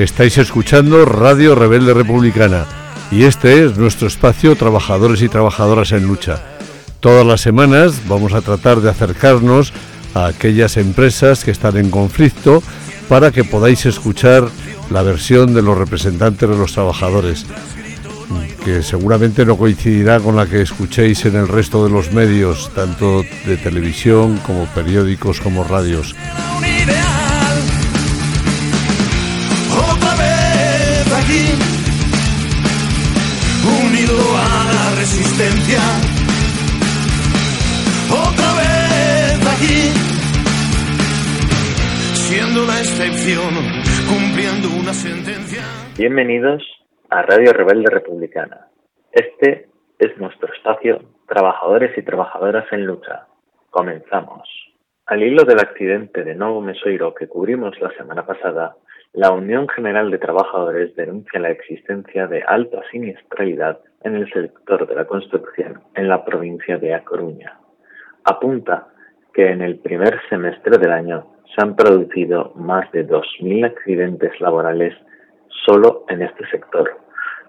Estáis escuchando Radio Rebelde Republicana y este es nuestro espacio Trabajadores y Trabajadoras en Lucha. Todas las semanas vamos a tratar de acercarnos a aquellas empresas que están en conflicto para que podáis escuchar la versión de los representantes de los trabajadores, que seguramente no coincidirá con la que escuchéis en el resto de los medios, tanto de televisión como periódicos como radios. Bienvenidos a Radio Rebelde Republicana. Este es nuestro espacio Trabajadores y Trabajadoras en Lucha. Comenzamos. Al hilo del accidente de Novo Mesoiro que cubrimos la semana pasada, la Unión General de Trabajadores denuncia la existencia de alta siniestralidad en el sector de la construcción en la provincia de A Coruña. Apunta que en el primer semestre del año se han producido más de 2.000 accidentes laborales solo en este sector,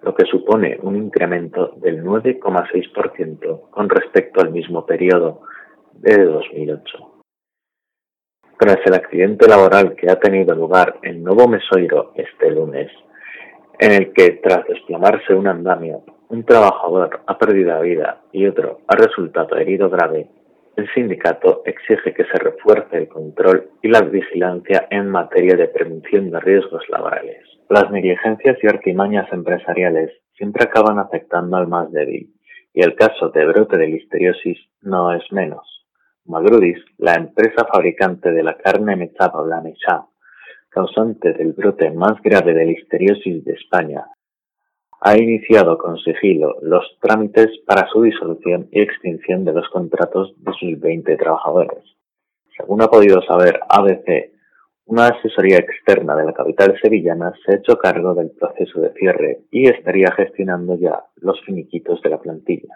lo que supone un incremento del 9,6% con respecto al mismo periodo de 2008. Tras el accidente laboral que ha tenido lugar en Nuevo Mesoiro este lunes, en el que tras desplomarse un andamio, un trabajador ha perdido la vida y otro ha resultado herido grave, el sindicato exige que se refuerce el control y la vigilancia en materia de prevención de riesgos laborales. Las negligencias y artimañas empresariales siempre acaban afectando al más débil, y el caso de brote de listeriosis no es menos. Magrudis, la empresa fabricante de la carne mechada la Mechá, causante del brote más grave de listeriosis de España, ha iniciado con sigilo los trámites para su disolución y extinción de los contratos de sus 20 trabajadores. Según ha podido saber ABC, una asesoría externa de la capital sevillana se ha hecho cargo del proceso de cierre y estaría gestionando ya los finiquitos de la plantilla.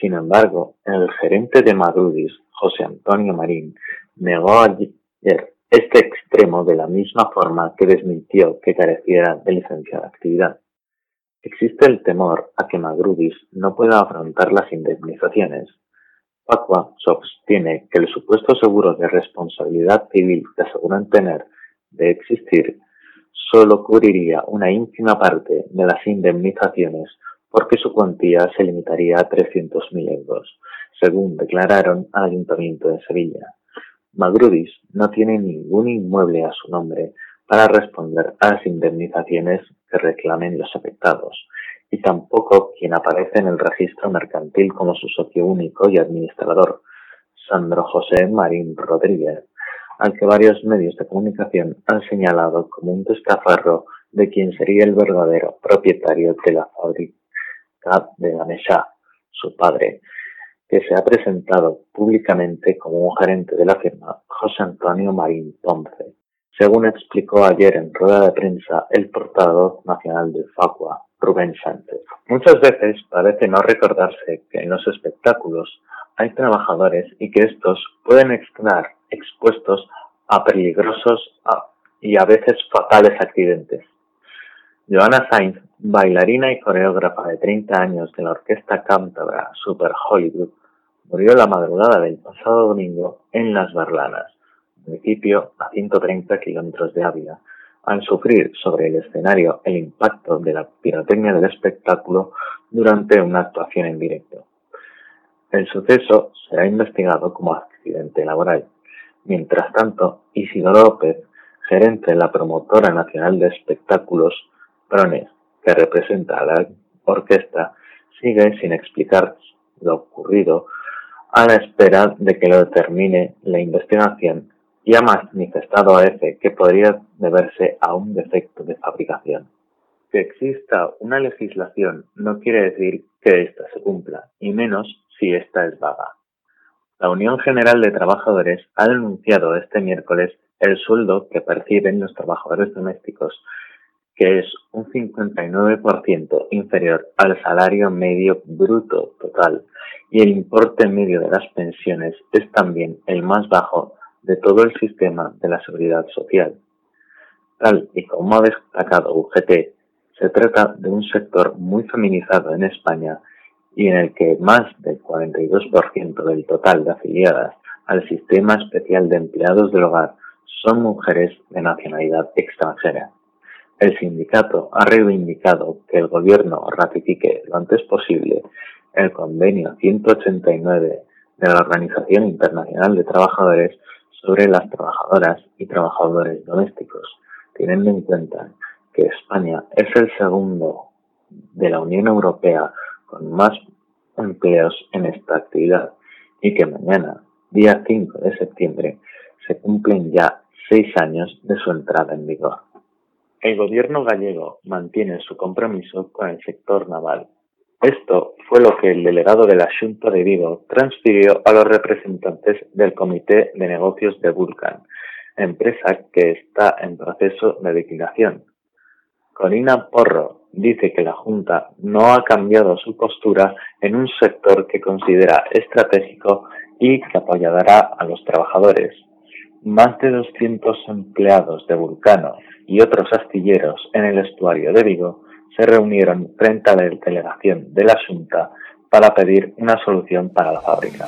Sin embargo, el gerente de Madrudis, José Antonio Marín, negó ayer este extremo de la misma forma que desmintió que careciera de licencia de actividad. Existe el temor a que Madrudis no pueda afrontar las indemnizaciones. Facua sostiene que el supuesto seguro de responsabilidad civil que aseguran tener de existir solo cubriría una ínfima parte de las indemnizaciones porque su cuantía se limitaría a 300.000 euros, según declararon al Ayuntamiento de Sevilla. Magrudis no tiene ningún inmueble a su nombre para responder a las indemnizaciones que reclamen los afectados, y tampoco quien aparece en el registro mercantil como su socio único y administrador, Sandro José Marín Rodríguez, al que varios medios de comunicación han señalado como un destafarro de quien sería el verdadero propietario de la fábrica de Ganesha, su padre, que se ha presentado públicamente como un gerente de la firma, José Antonio Marín Ponce, según explicó ayer en rueda de prensa el portavoz nacional de Facua, Rubén Sánchez. Muchas veces parece no recordarse que en los espectáculos hay trabajadores y que estos pueden estar expuestos a peligrosos y a veces fatales accidentes. Johanna Sainz, bailarina y coreógrafa de 30 años de la orquesta cántabra Super Hollywood, murió la madrugada del pasado domingo en Las Barlanas, municipio a 130 kilómetros de Ávila, al sufrir sobre el escenario el impacto de la pirotecnia del espectáculo durante una actuación en directo. El suceso será investigado como accidente laboral. Mientras tanto, Isidoro López, gerente de la promotora nacional de espectáculos que representa a la orquesta, sigue sin explicar lo ocurrido a la espera de que lo determine la investigación y ha manifestado a EFE que podría deberse a un defecto de fabricación. Que exista una legislación no quiere decir que ésta se cumpla, y menos si ésta es vaga. La Unión General de Trabajadores ha denunciado este miércoles el sueldo que perciben los trabajadores domésticos que es un 59% inferior al salario medio bruto total y el importe medio de las pensiones es también el más bajo de todo el sistema de la seguridad social. Tal y como ha destacado UGT, se trata de un sector muy feminizado en España y en el que más del 42% del total de afiliadas al Sistema Especial de Empleados del Hogar son mujeres de nacionalidad extranjera. El sindicato ha reivindicado que el Gobierno ratifique lo antes posible el convenio 189 de la Organización Internacional de Trabajadores sobre las trabajadoras y trabajadores domésticos, teniendo en cuenta que España es el segundo de la Unión Europea con más empleos en esta actividad y que mañana, día 5 de septiembre, se cumplen ya seis años de su entrada en vigor. El gobierno gallego mantiene su compromiso con el sector naval esto fue lo que el delegado de la Junta de Vigo transfirió a los representantes del Comité de Negocios de Vulcan, empresa que está en proceso de liquidación. Corina Porro dice que la Junta no ha cambiado su postura en un sector que considera estratégico y que apoyará a los trabajadores. Más de 200 empleados de Vulcano y otros astilleros en el estuario de Vigo se reunieron frente a la delegación de la Junta para pedir una solución para la fábrica.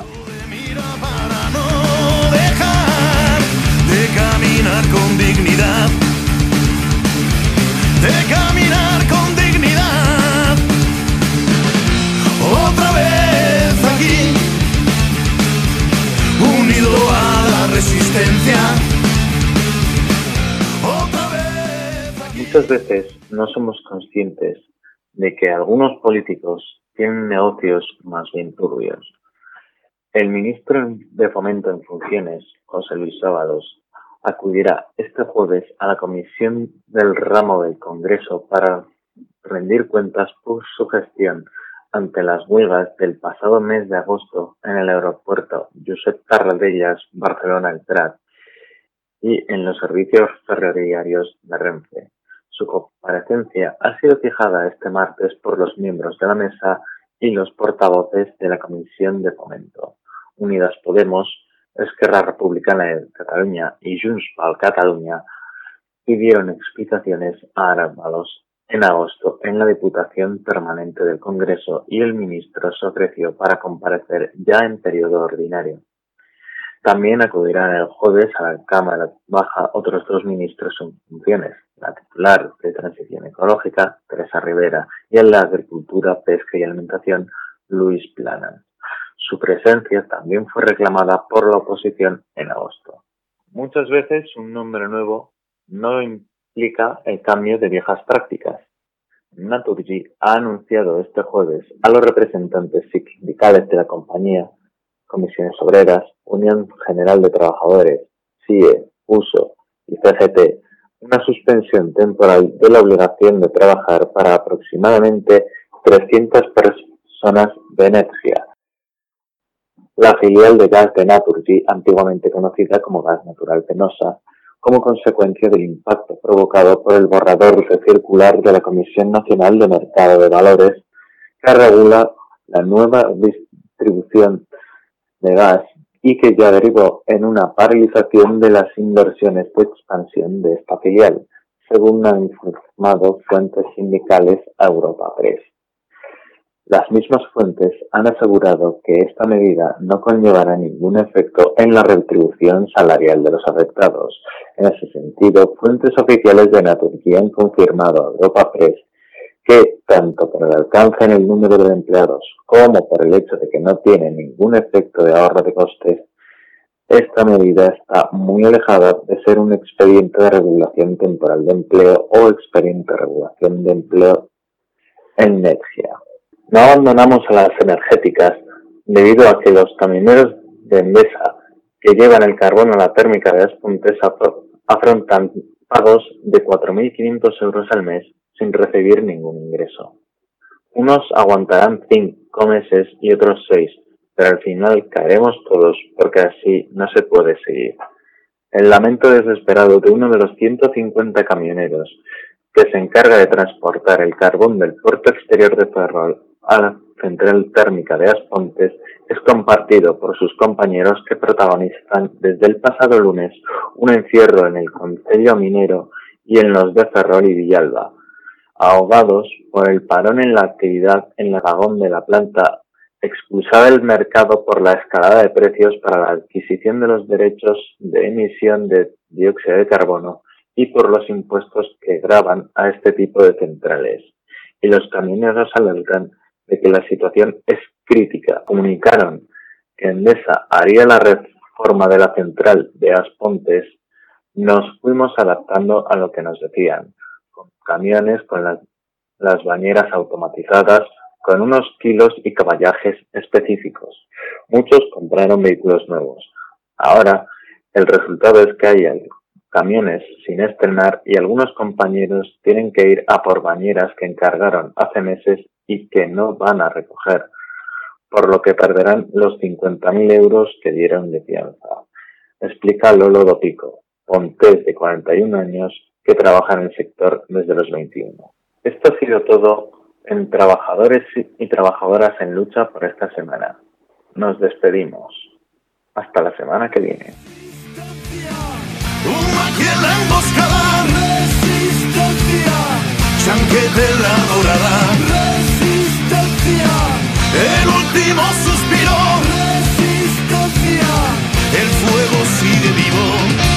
Muchas veces no somos conscientes de que algunos políticos tienen negocios más bien turbios. El ministro de Fomento en funciones, José Luis Sábados, acudirá este jueves a la comisión del ramo del Congreso para rendir cuentas por su gestión ante las huelgas del pasado mes de agosto en el aeropuerto Josep Tarradellas, Barcelona El Prat y en los servicios ferroviarios de Renfe. Su comparecencia ha sido fijada este martes por los miembros de la mesa y los portavoces de la Comisión de Fomento. Unidas Podemos, Esquerra Republicana de Cataluña y Junts Cataluña pidieron explicaciones a Arámbalos en agosto en la Diputación Permanente del Congreso y el ministro se ofreció para comparecer ya en periodo ordinario. También acudirán el jueves a la Cámara Baja otros dos ministros en funciones, la titular de Transición Ecológica, Teresa Rivera, y en la Agricultura, Pesca y Alimentación, Luis Plana. Su presencia también fue reclamada por la oposición en agosto. Muchas veces un nombre nuevo no implica el cambio de viejas prácticas. Naturgy ha anunciado este jueves a los representantes sindicales de la compañía, comisiones obreras, Unión General de Trabajadores, CIE, USO y CGT una suspensión temporal de la obligación de trabajar para aproximadamente 300 personas de. La filial de gas de Naturgy, antiguamente conocida como Gas Natural Penosa, como consecuencia del impacto provocado por el borrador circular de la Comisión Nacional de Mercado de Valores, que regula la nueva distribución de gas y que ya derivó en una paralización de las inversiones de expansión de esta filial, según han informado fuentes sindicales a Europa Press. Las mismas fuentes han asegurado que esta medida no conllevará ningún efecto en la retribución salarial de los afectados. En ese sentido, fuentes oficiales de Naturgy han confirmado a Europa Press que, tanto por el alcance en el número de empleados como por el hecho de que no tiene ningún efecto de ahorro de costes, esta medida está muy alejada de ser un expediente de regulación temporal de empleo o expediente de regulación de empleo en energía. No abandonamos a las energéticas debido a que los camioneros de Endesa que llevan el carbón a la térmica de Aspuntes afrontan pagos de 4.500 euros al mes sin recibir ningún ingreso. Unos aguantarán cinco meses y otros seis, pero al final caeremos todos porque así no se puede seguir. El lamento desesperado de uno de los 150 camioneros que se encarga de transportar el carbón del puerto exterior de Ferrol a la central térmica de Aspontes es compartido por sus compañeros que protagonizan desde el pasado lunes un encierro en el Concello Minero y en los de Ferrol y Villalba, ahogados por el parón en la actividad en el vagón de la planta expulsada del mercado por la escalada de precios para la adquisición de los derechos de emisión de dióxido de carbono y por los impuestos que graban a este tipo de centrales. Y los camioneros alertan de que la situación es crítica. Comunicaron que Endesa haría la reforma de la central de Aspontes. Nos fuimos adaptando a lo que nos decían, camiones, con las, bañeras automatizadas, con unos kilos y caballajes específicos. Muchos compraron vehículos nuevos. Ahora, el resultado es que hay camiones sin estrenar y algunos compañeros tienen que ir a por bañeras que encargaron hace meses y que no van a recoger, por lo que perderán los 50.000 euros que dieron de fianza. Explica Lolo Dopico, pontés de 41 años que trabaja en el sector desde los 21. Esto ha sido todo en Trabajadores y Trabajadoras en Lucha por esta semana. Nos despedimos. Hasta la semana que viene. El último suspiro, resistencia, el fuego sigue vivo.